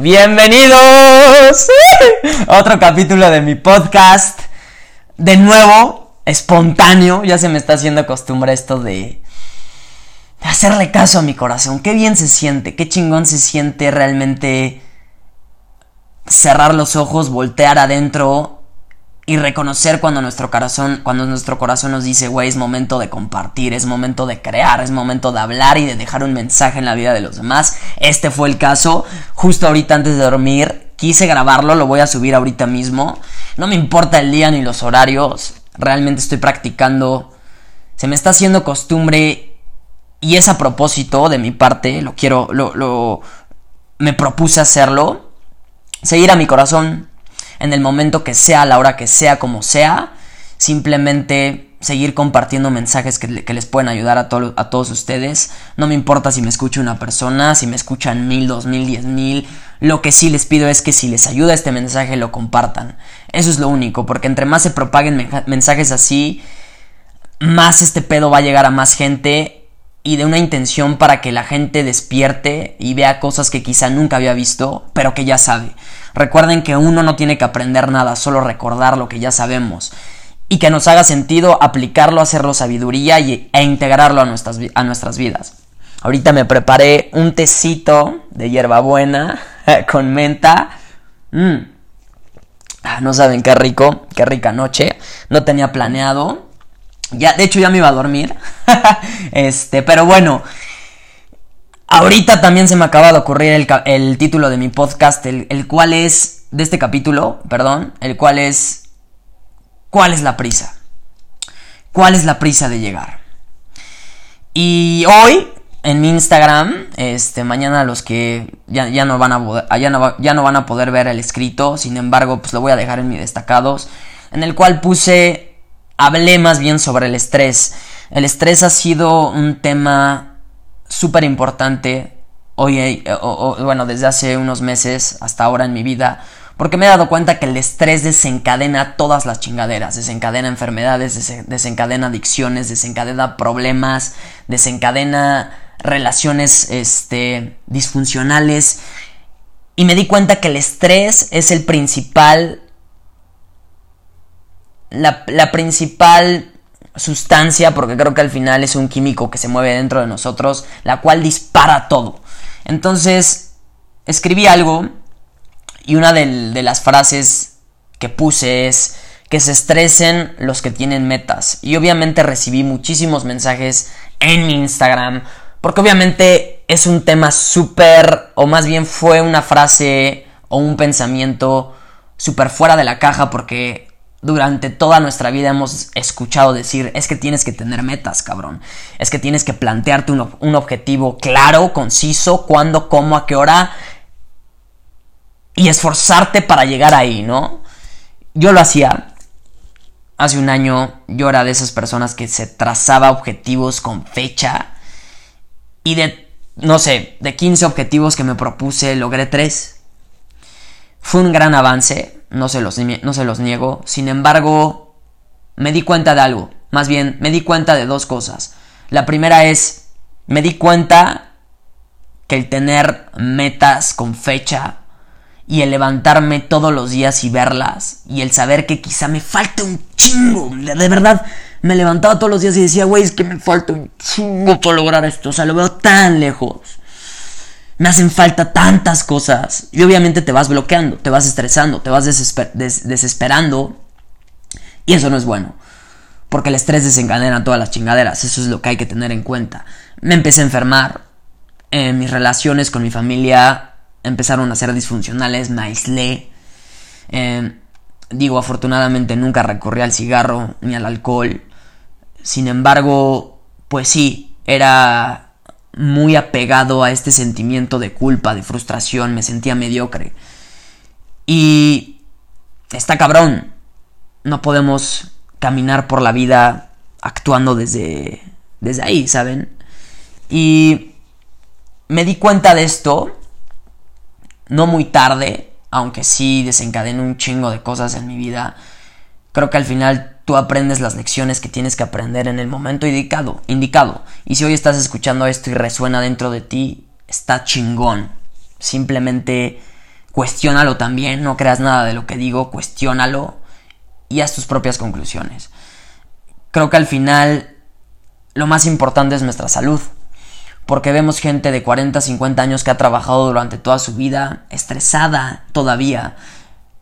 Bienvenidos a otro capítulo de mi podcast. De nuevo, espontáneo. Ya se me está haciendo costumbre esto de hacerle caso a mi corazón. Qué bien se siente, qué chingón se siente realmente cerrar los ojos, voltear adentro y reconocer cuando nuestro corazón, cuando nuestro corazón nos dice, güey, es momento de compartir, es momento de crear, es momento de hablar y de dejar un mensaje en la vida de los demás. Este fue el caso, justo ahorita antes de dormir, quise grabarlo, lo voy a subir ahorita mismo. No me importa el día ni los horarios, realmente estoy practicando, se me está haciendo costumbre y es a propósito de mi parte, lo quiero, lo, lo, me propuse hacerlo, seguir a mi corazón, en el momento que sea, a la hora que sea, como sea. Simplemente seguir compartiendo mensajes que, les pueden ayudar a, a todos ustedes. No me importa si me escucha una persona, si me escuchan mil, dos mil, diez mil. Lo que sí les pido es que si les ayuda este mensaje lo compartan. Eso es lo único, porque entre más se propaguen mensajes así, más este pedo va a llegar a más gente y de una intención para que la gente despierte y vea cosas que quizá nunca había visto, pero que ya sabe. Recuerden que uno no tiene que aprender nada, solo recordar lo que ya sabemos. Y que nos haga sentido aplicarlo, hacerlo sabiduría y, e integrarlo a nuestras, a nuestras vidas. Ahorita me preparé un tecito de hierbabuena con menta. Mm. Ah, no saben qué rico, qué rica noche. No tenía planeado. Ya, de hecho ya me iba a dormir. este, pero bueno, Ahorita también se me acaba de ocurrir el, título de mi podcast, el, cual es, de este capítulo, perdón, el cual es, ¿cuál es la prisa? ¿Cuál es la prisa de llegar? Y hoy, en mi Instagram, este, mañana los que ya, no van a, ya, no, ya no van a poder ver el escrito, sin embargo, pues lo voy a dejar en mis destacados, en el cual puse, hablé más bien sobre el estrés. El estrés ha sido un tema súper importante hoy, eh, bueno, desde hace unos meses hasta ahora en mi vida, porque me he dado cuenta que el estrés desencadena todas las chingaderas, desencadena enfermedades, desencadena adicciones, desencadena problemas, desencadena relaciones este, disfuncionales. Y me di cuenta que el estrés es el principal, la, la principal sustancia, porque creo que al final es un químico que se mueve dentro de nosotros, la cual dispara todo. Entonces, escribí algo y una de, las frases que puse es que se estresen los que tienen metas. Y obviamente recibí muchísimos mensajes en mi Instagram, porque obviamente es un tema súper, o más bien fue una frase o un pensamiento súper fuera de la caja, porque durante toda nuestra vida hemos escuchado decir, es que tienes que tener metas, cabrón. Es que tienes que plantearte un, objetivo claro, conciso, cuándo, cómo, a qué hora. Y esforzarte para llegar ahí, ¿no? Yo lo hacía. Hace un año yo era de esas personas que se trazaba objetivos con fecha. Y de, no sé, de 15 objetivos que me propuse, logré 3. Fue un gran avance no se los, no se los niego. Sin embargo, me di cuenta de algo. Más bien, me di cuenta de dos cosas. La primera es, me di cuenta que el tener metas con fecha y el levantarme todos los días y verlas y el saber que quizá me falta un chingo, de verdad, me levantaba todos los días y decía, güey, es que me falta un chingo para lograr esto, o sea, lo veo tan lejos me hacen falta tantas cosas. Y obviamente te vas bloqueando, te vas estresando, te vas desesperando. Y eso no es bueno. Porque el estrés desencadena todas las chingaderas. Eso es lo que hay que tener en cuenta. Me empecé a enfermar. Mis relaciones con mi familia empezaron a ser disfuncionales. Me aislé. Eh, digo, afortunadamente nunca recurrí al cigarro ni al alcohol. Sin embargo, pues sí, era muy apegado a este sentimiento de culpa, de frustración, me sentía mediocre. Y está cabrón. No podemos caminar por la vida actuando desde, desde ahí, ¿saben? Y me di cuenta de esto, no muy tarde, aunque sí desencadenó un chingo de cosas en mi vida. Creo que al final tú aprendes las lecciones que tienes que aprender en el momento indicado, indicado. Y si hoy estás escuchando esto y resuena dentro de ti, está chingón. Simplemente cuestiónalo también, no creas nada de lo que digo, cuestiónalo y haz tus propias conclusiones. Creo que al final lo más importante es nuestra salud, porque vemos gente de 40, 50 años que ha trabajado durante toda su vida, estresada todavía,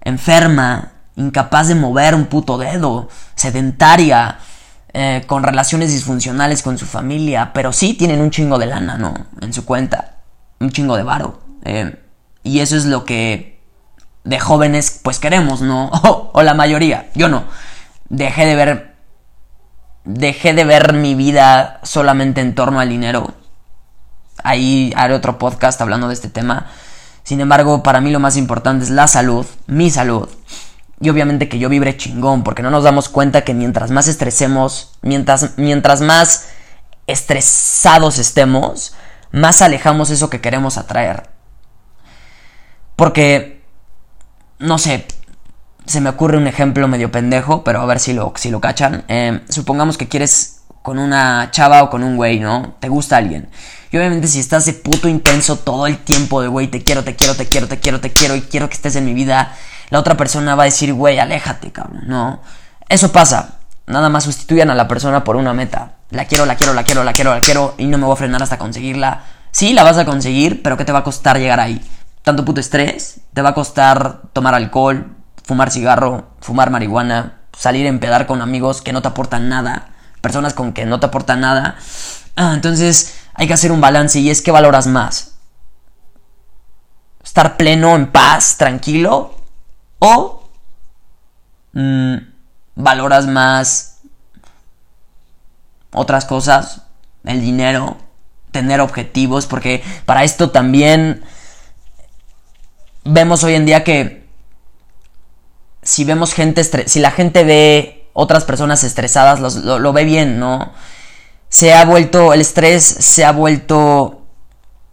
enferma, incapaz de mover un puto dedo, sedentaria, eh, con relaciones disfuncionales con su familia, pero sí tienen un chingo de lana, ¿no? En su cuenta, un chingo de varo. Eh, y eso es lo que de jóvenes pues queremos, ¿no? O, la mayoría, yo no. Dejé de ver dejé de ver mi vida solamente en torno al dinero. Ahí haré otro podcast hablando de este tema. Sin embargo, para mí lo más importante es la salud, mi salud. Y obviamente que yo vibre chingón, porque no nos damos cuenta que mientras más estresemos, mientras, mientras más estresados estemos, más alejamos eso que queremos atraer. Porque, no sé, se me ocurre un ejemplo medio pendejo, pero a ver si lo, si lo cachan. Eh, supongamos que quieres con una chava o con un güey, ¿no? Te gusta alguien. Y obviamente si estás de puto intenso todo el tiempo de, güey, te quiero, te quiero, te quiero, te quiero, te quiero y quiero que estés en mi vida la otra persona va a decir, güey, aléjate, cabrón. No. Eso pasa. Nada más sustituyan a la persona por una meta. La quiero, la quiero, la quiero, la quiero, la quiero y no me voy a frenar hasta conseguirla. Sí, la vas a conseguir, pero ¿qué te va a costar llegar ahí? Tanto puto estrés, te va a costar tomar alcohol, fumar cigarro, fumar marihuana, salir a empedar con amigos que no te aportan nada, personas con que no te aportan nada. Ah, entonces hay que hacer un balance y es que valoras más. Estar pleno, en paz, tranquilo, o mm, valoras más otras cosas, el dinero, tener objetivos, porque para esto también vemos hoy en día que si vemos gente, si la gente ve otras personas estresadas, lo, lo ve bien, ¿no? Se ha vuelto, el estrés se ha vuelto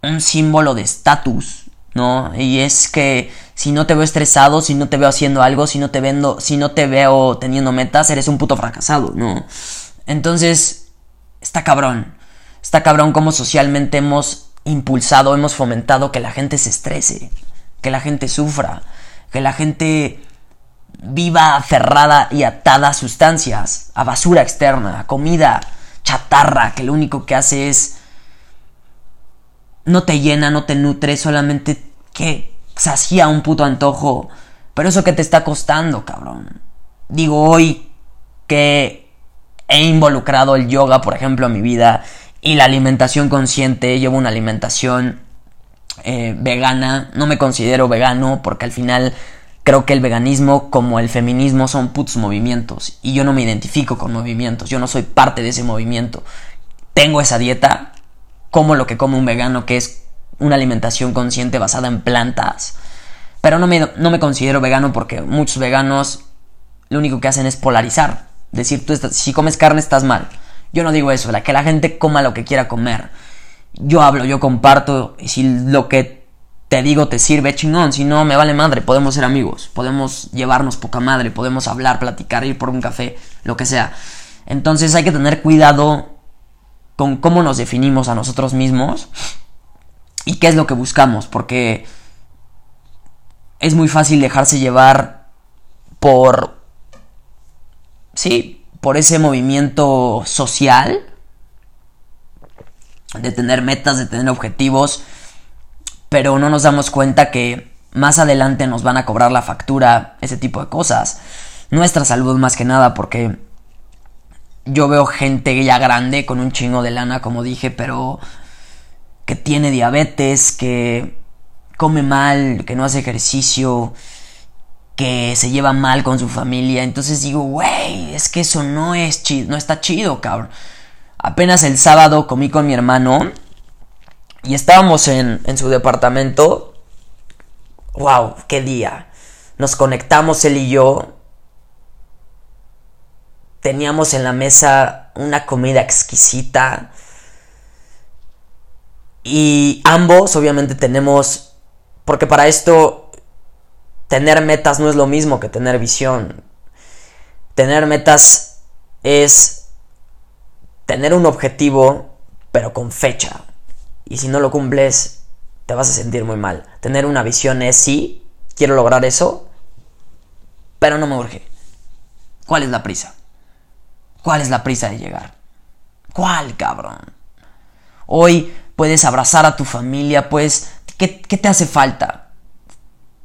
un símbolo de estatus, ¿no? Y es que si no te veo estresado, si no te veo haciendo algo, si no te vendo, si no te veo teniendo metas, eres un puto fracasado, ¿no? Entonces, está cabrón. Está cabrón como socialmente hemos impulsado, hemos fomentado que la gente se estrese, que la gente sufra, que la gente viva aferrada y atada a sustancias, a basura externa, a comida chatarra, que lo único que hace es no te llena, no te nutre, solamente que hacía un puto antojo. Pero eso que te está costando, cabrón. Digo, hoy que he involucrado el yoga, por ejemplo, en mi vida y la alimentación consciente, llevo una alimentación eh, vegana. No me considero vegano porque al final creo que el veganismo como el feminismo son putos movimientos y yo no me identifico con movimientos, yo no soy parte de ese movimiento. Tengo esa dieta, como lo que come un vegano, que es una alimentación consciente basada en plantas. Pero no me, no me considero vegano porque muchos veganos lo único que hacen es polarizar. Decir, tú si comes carne estás mal. Yo no digo eso, la que la gente coma lo que quiera comer. Yo hablo, yo comparto, y si lo que te digo te sirve, chingón, si no, me vale madre, podemos ser amigos, podemos llevarnos poca madre, podemos hablar, platicar, ir por un café, lo que sea. Entonces hay que tener cuidado con cómo nos definimos a nosotros mismos y qué es lo que buscamos, porque es muy fácil dejarse llevar por, sí, por ese movimiento social, de tener metas, de tener objetivos, pero no nos damos cuenta que más adelante nos van a cobrar la factura, ese tipo de cosas. Nuestra salud más que nada, porque yo veo gente ya grande con un chingo de lana, como dije, pero que tiene diabetes, que come mal, que no hace ejercicio, que se lleva mal con su familia. Entonces digo, güey, es que eso no es chido, no está chido, cabrón. Apenas el sábado comí con mi hermano y estábamos en, en su departamento. ¡Wow! ¡Qué día! Nos conectamos él y yo. Teníamos en la mesa una comida exquisita y ambos obviamente tenemos, porque para esto tener metas no es lo mismo que tener visión. Tener metas es tener un objetivo, pero con fecha. Y si no lo cumples, te vas a sentir muy mal. Tener una visión es sí, quiero lograr eso, pero no me urge. ¿Cuál es la prisa? ¿Cuál es la prisa de llegar? ¿Cuál, cabrón? Hoy puedes abrazar a tu familia, pues, ¿qué, te hace falta?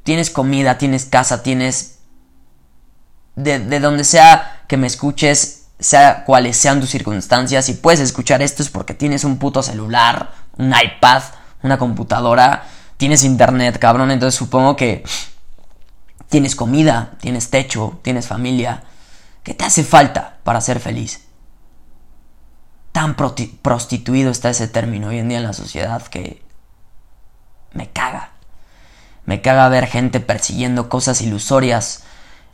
Tienes comida, tienes casa, tienes... De, de donde sea que me escuches, sea cuales sean tus circunstancias, y puedes escuchar esto es porque tienes un puto celular, un iPad, una computadora, tienes internet, cabrón, entonces supongo que tienes comida, tienes techo, tienes familia. ¿Qué te hace falta para ser feliz? Tan prostituido está ese término hoy en día en la sociedad que me caga. Me caga ver gente persiguiendo cosas ilusorias.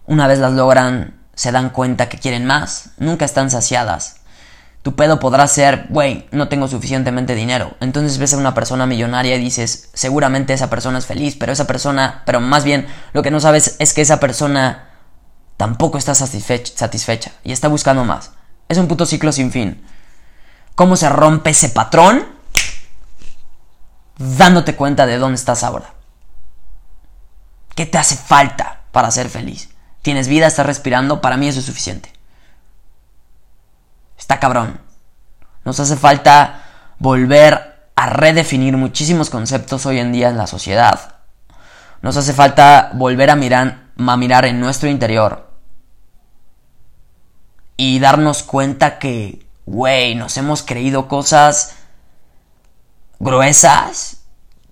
Una vez las logran, se dan cuenta que quieren más. Nunca están saciadas. Tu pedo podrá ser, güey, no tengo suficientemente dinero. Entonces ves a una persona millonaria y dices, seguramente esa persona es feliz, pero esa persona, pero más bien lo que no sabes es que esa persona tampoco está satisfecha, satisfecha y está buscando más. Es un puto ciclo sin fin. ¿Cómo se rompe ese patrón? Dándote cuenta de dónde estás ahora. ¿Qué te hace falta para ser feliz? ¿Tienes vida? ¿Estás respirando? Para mí eso es suficiente. Está cabrón. Nos hace falta volver a redefinir muchísimos conceptos hoy en día en la sociedad. Nos hace falta volver a mirar, a mirar en nuestro interior y darnos cuenta que, güey, nos hemos creído cosas gruesas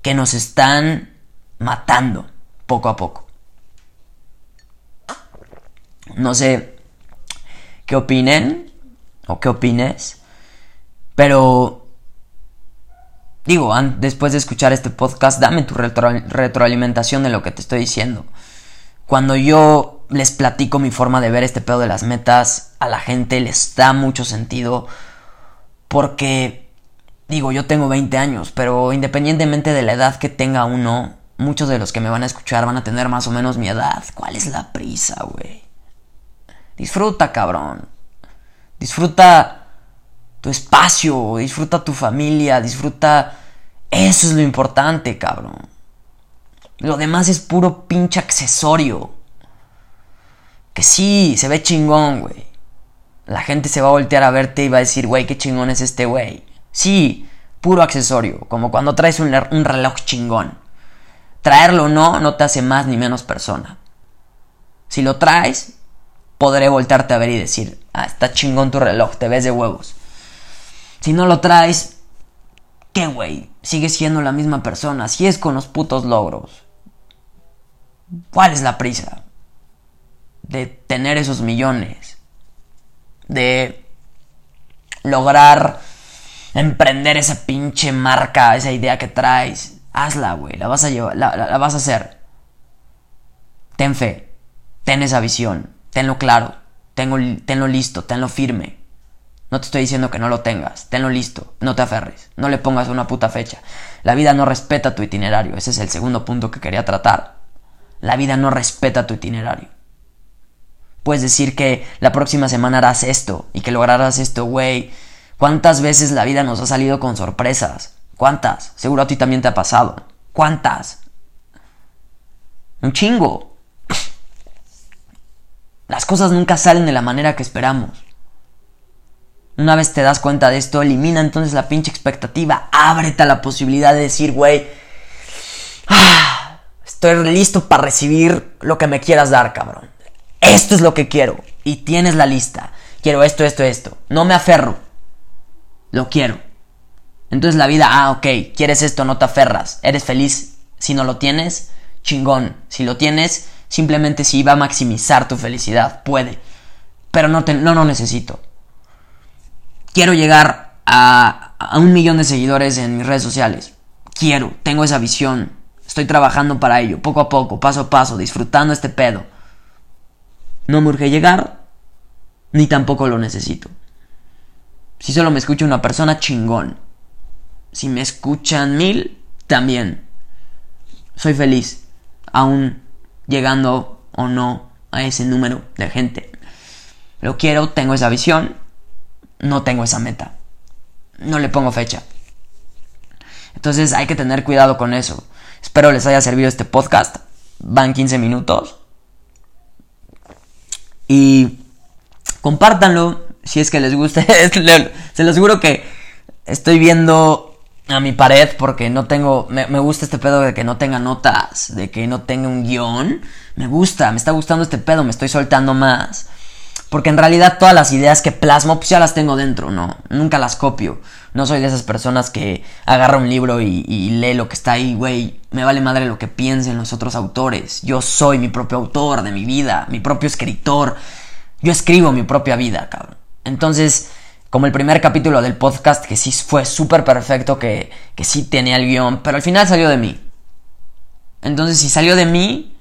que nos están matando poco a poco. No sé qué opinen o qué opines. Pero, digo, después de escuchar este podcast, dame tu retroalimentación de lo que te estoy diciendo. Cuando yo les platico mi forma de ver este pedo de las metas, a la gente les da mucho sentido. Porque, digo, yo tengo 20 años, pero independientemente de la edad que tenga uno, muchos de los que me van a escuchar van a tener más o menos mi edad. ¿Cuál es la prisa, güey? Disfruta, cabrón. Disfruta tu espacio, disfruta tu familia, disfruta... Eso es lo importante, cabrón. Lo demás es puro pinche accesorio. Que sí, se ve chingón, güey. La gente se va a voltear a verte y va a decir, güey, qué chingón es este güey. Sí, puro accesorio, como cuando traes un, reloj chingón. Traerlo o no, no te hace más ni menos persona. Si lo traes, podré voltearte a ver y decir, ah, está chingón tu reloj, te ves de huevos. Si no lo traes, ¿qué güey? Sigues siendo la misma persona, así es con los putos logros. ¿Cuál es la prisa? De tener esos millones. De lograr emprender esa pinche marca, esa idea que traes. Hazla, güey. La vas a llevar, la vas a hacer. Ten fe. Ten esa visión tenlo claro, tenlo, listo, tenlo firme. No te estoy diciendo que no lo tengas, tenlo listo, no te aferres, no le pongas una puta fecha. La vida no respeta tu itinerario, ese es el segundo punto que quería tratar. La vida no respeta tu itinerario. Puedes decir que la próxima semana harás esto y que lograrás esto, güey. ¿Cuántas veces la vida nos ha salido con sorpresas? ¿Cuántas? Seguro a ti también te ha pasado. ¿Cuántas? Un chingo. Las cosas nunca salen de la manera que esperamos. Una vez te das cuenta de esto, elimina entonces la pinche expectativa. Ábrete a la posibilidad de decir, güey, ah, estoy listo para recibir lo que me quieras dar, cabrón. Esto es lo que quiero. Y tienes la lista. Quiero esto, esto, esto. No me aferro. Lo quiero. Entonces la vida, ah, ok, quieres esto, no te aferras. Eres feliz si no lo tienes. Chingón. Si lo tienes, Simplemente si va a maximizar tu felicidad, puede. Pero no, te, no lo necesito. Quiero llegar a, a un millón de seguidores en mis redes sociales. Quiero, tengo esa visión. Estoy trabajando para ello, poco a poco, paso a paso, disfrutando este pedo. No me urge llegar, ni tampoco lo necesito. Si solo me escucha una persona, chingón. Si me escuchan mil, también. Soy feliz. Aún llegando o no a ese número de gente. Lo quiero, tengo esa visión, no tengo esa meta. No le pongo fecha. Entonces hay que tener cuidado con eso. Espero les haya servido este podcast. van 15 minutos. Y compártanlo si es que les gusta. Se los juro que estoy viendo a mi pared porque no tengo. Me, me, gusta este pedo de que no tenga notas, de que no tenga un guion. Me gusta, me está gustando este pedo, me estoy soltando más. Porque en realidad todas las ideas que plasmo, pues ya las tengo dentro, ¿no? Nunca las copio. No soy de esas personas que agarra un libro y, lee lo que está ahí, güey. Me vale madre lo que piensen los otros autores. Yo soy mi propio autor de mi vida, mi propio escritor. Yo escribo mi propia vida, cabrón. Entonces, como el primer capítulo del podcast, que sí fue súper perfecto, que, que sí tenía el guion, pero al final salió de mí. Entonces, si salió de mí,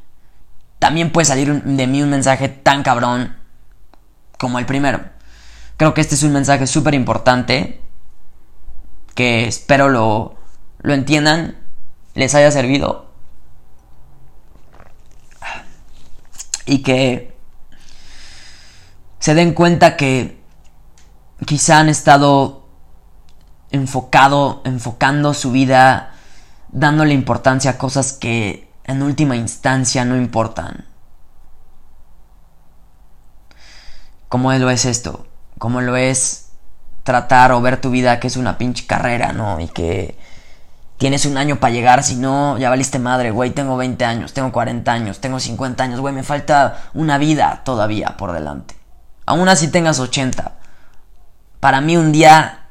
también puede salir de mí un mensaje tan cabrón como el primero. Creo que este es un mensaje súper importante que espero lo, lo entiendan, les haya servido y que se den cuenta que quizá han estado enfocado, enfocando su vida, dándole importancia a cosas que en última instancia no importan. ¿Cómo lo es esto? ¿Cómo lo es tratar o ver tu vida que es una pinche carrera, ¿no? Y que tienes un año para llegar, si no, ya valiste madre, güey, tengo 20 años, tengo 40 años, tengo 50 años, güey, me falta una vida todavía por delante. Aún así tengas 80. Para mí un día,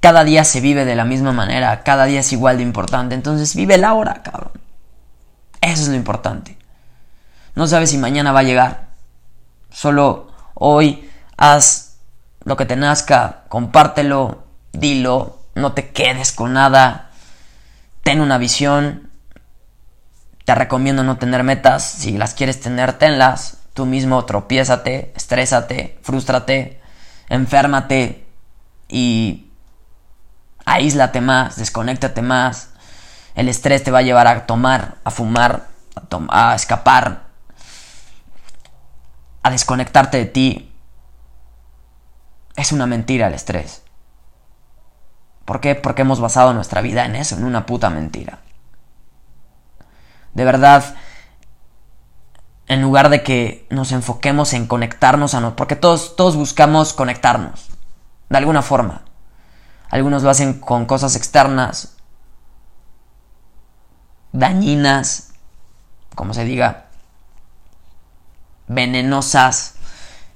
cada día se vive de la misma manera, cada día es igual de importante, entonces vive la hora, cabrón. Eso es lo importante. No sabes si mañana va a llegar. Solo hoy haz lo que te nazca, compártelo, dilo, no te quedes con nada, ten una visión. Te recomiendo no tener metas, si las quieres tener, tenlas. Tú mismo tropiézate, estrésate, frústrate, enférmate y aíslate más, desconéctate más. El estrés te va a llevar a tomar, a fumar, a, a escapar, a desconectarte de ti. Es una mentira el estrés. ¿Por qué? Porque hemos basado nuestra vida en eso, en una puta mentira. De verdad, en lugar de que nos enfoquemos en conectarnos a nosotros, porque todos, todos buscamos conectarnos, de alguna forma. Algunos lo hacen con cosas externas, dañinas, como se diga, venenosas,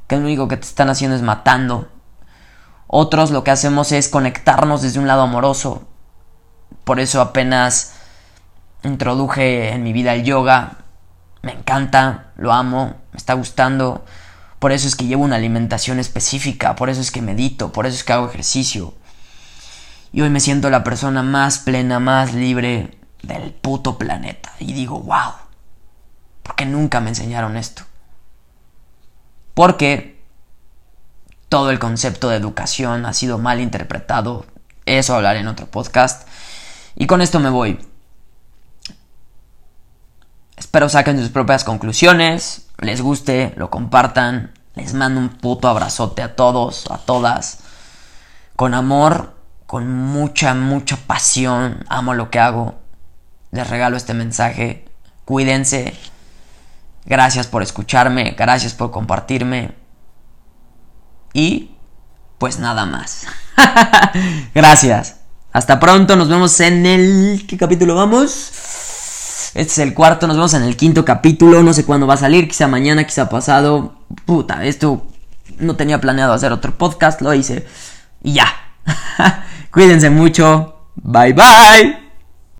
que lo único que te están haciendo es matando. Otros lo que hacemos es conectarnos desde un lado amoroso. Por eso apenas introduje en mi vida el yoga. Me encanta, lo amo, me está gustando. Por eso es que llevo una alimentación específica, por eso es que medito, por eso es que hago ejercicio. Y hoy me siento la persona más plena, más libre del puto planeta. Y digo, wow, porque nunca me enseñaron esto. Porque todo el concepto de educación ha sido mal interpretado. Eso hablaré en otro podcast. Y con esto me voy. Espero saquen sus propias conclusiones. Les guste, lo compartan. Les mando un puto abrazote a todos, a todas. Con amor, con mucha, mucha pasión. Amo lo que hago. Les regalo este mensaje. Cuídense. Gracias por escucharme, gracias por compartirme. Y pues nada más. gracias. Hasta pronto, nos vemos en el... ¿Qué capítulo vamos? Este es el cuarto, nos vemos en el quinto capítulo, no sé cuándo va a salir, quizá mañana, quizá pasado. Puta, esto no tenía planeado hacer otro podcast, lo hice. Y ya. Cuídense mucho. Bye bye.